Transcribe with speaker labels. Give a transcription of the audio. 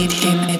Speaker 1: did him